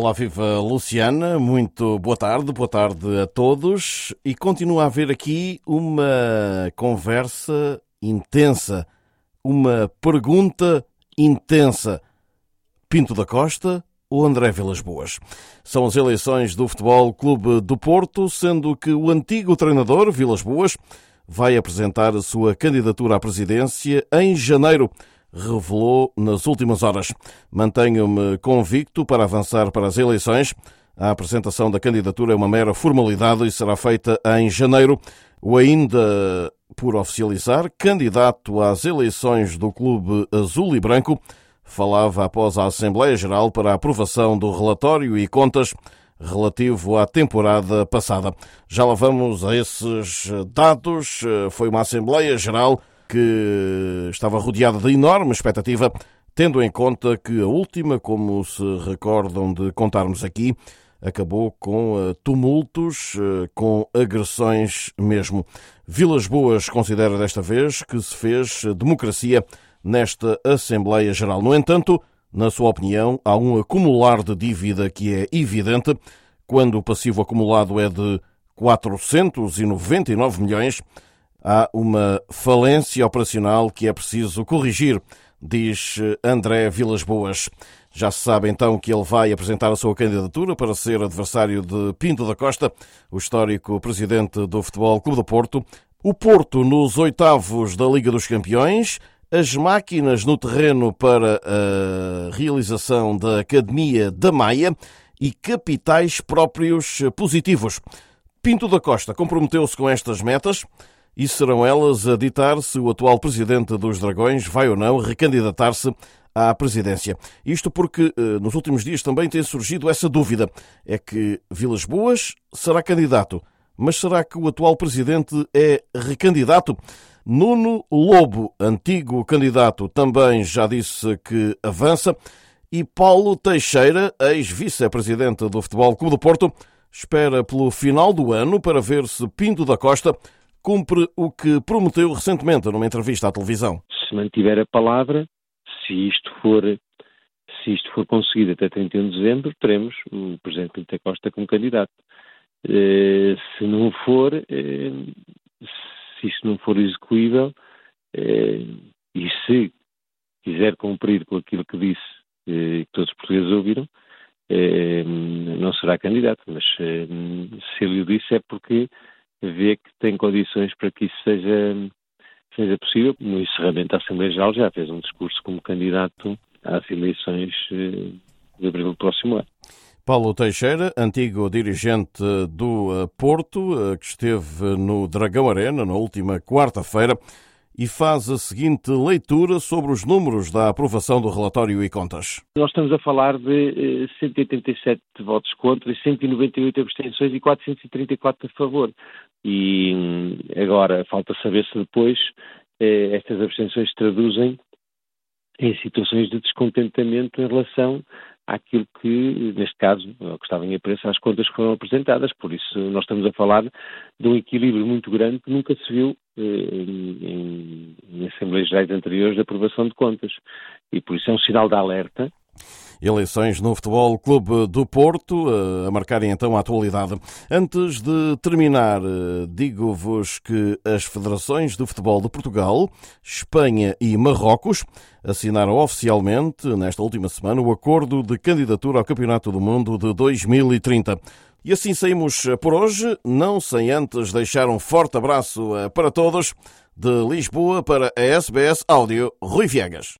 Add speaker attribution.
Speaker 1: Olá, viva Luciana, muito boa tarde, boa tarde a todos. E continua a haver aqui uma conversa intensa, uma pergunta intensa. Pinto da Costa ou André Vilas Boas? São as eleições do Futebol Clube do Porto, sendo que o antigo treinador, Vilas Boas, vai apresentar a sua candidatura à presidência em janeiro revelou nas últimas horas. Mantenho-me convicto para avançar para as eleições. A apresentação da candidatura é uma mera formalidade e será feita em janeiro. O ainda por oficializar, candidato às eleições do Clube Azul e Branco, falava após a Assembleia Geral para a aprovação do relatório e contas relativo à temporada passada. Já lá vamos a esses dados. Foi uma Assembleia Geral que estava rodeada de enorme expectativa, tendo em conta que a última, como se recordam de contarmos aqui, acabou com eh, tumultos, eh, com agressões mesmo. Vilas Boas considera desta vez que se fez democracia nesta Assembleia Geral. No entanto, na sua opinião, há um acumular de dívida que é evidente quando o passivo acumulado é de 499 milhões há uma falência operacional que é preciso corrigir, diz André Vilas Boas. Já se sabe então que ele vai apresentar a sua candidatura para ser adversário de Pinto da Costa, o histórico presidente do Futebol Clube do Porto. O Porto nos oitavos da Liga dos Campeões, as máquinas no terreno para a realização da Academia da Maia e capitais próprios positivos. Pinto da Costa comprometeu-se com estas metas e serão elas a ditar se o atual presidente dos Dragões vai ou não recandidatar-se à presidência. Isto porque eh, nos últimos dias também tem surgido essa dúvida. É que Vilas Boas será candidato, mas será que o atual presidente é recandidato? Nuno Lobo, antigo candidato, também já disse que avança. E Paulo Teixeira, ex-vice-presidente do Futebol Clube do Porto, espera pelo final do ano para ver se Pinto da Costa cumpre o que prometeu recentemente numa entrevista à televisão.
Speaker 2: Se mantiver a palavra, se isto for, se isto for conseguido até 31 de dezembro, teremos o Presidente Pinto Costa como candidato. Eh, se não for, eh, se isto não for execuível, eh, e se quiser cumprir com aquilo que disse, que todos os portugueses ouviram, não será candidato. Mas se ele o disse é porque vê que tem condições para que isso seja, seja possível. No encerramento da Assembleia Geral já fez um discurso como candidato às eleições eh, de abril do próximo ano.
Speaker 1: Paulo Teixeira, antigo dirigente do eh, Porto, eh, que esteve no Dragão Arena na última quarta-feira e faz a seguinte leitura sobre os números da aprovação do relatório e contas.
Speaker 2: Nós estamos a falar de 187 eh, votos contra, 198 abstenções e 434 a favor. E hum, agora falta saber se depois eh, estas abstenções traduzem em situações de descontentamento em relação àquilo que, neste caso, que estava em apreço às contas que foram apresentadas. Por isso, nós estamos a falar de um equilíbrio muito grande que nunca se viu eh, em, em Assembleias Gerais anteriores de aprovação de contas. E por isso é um sinal de alerta
Speaker 1: Eleições no Futebol Clube do Porto, eh, a marcarem então a atualidade. Antes de terminar, eh, digo-vos que as federações de futebol de Portugal, Espanha e Marrocos assinaram oficialmente, nesta última semana, o acordo de candidatura ao Campeonato do Mundo de 2030. E assim saímos por hoje, não sem antes deixar um forte abraço eh, para todos, de Lisboa para a SBS Áudio, Rui Viegas.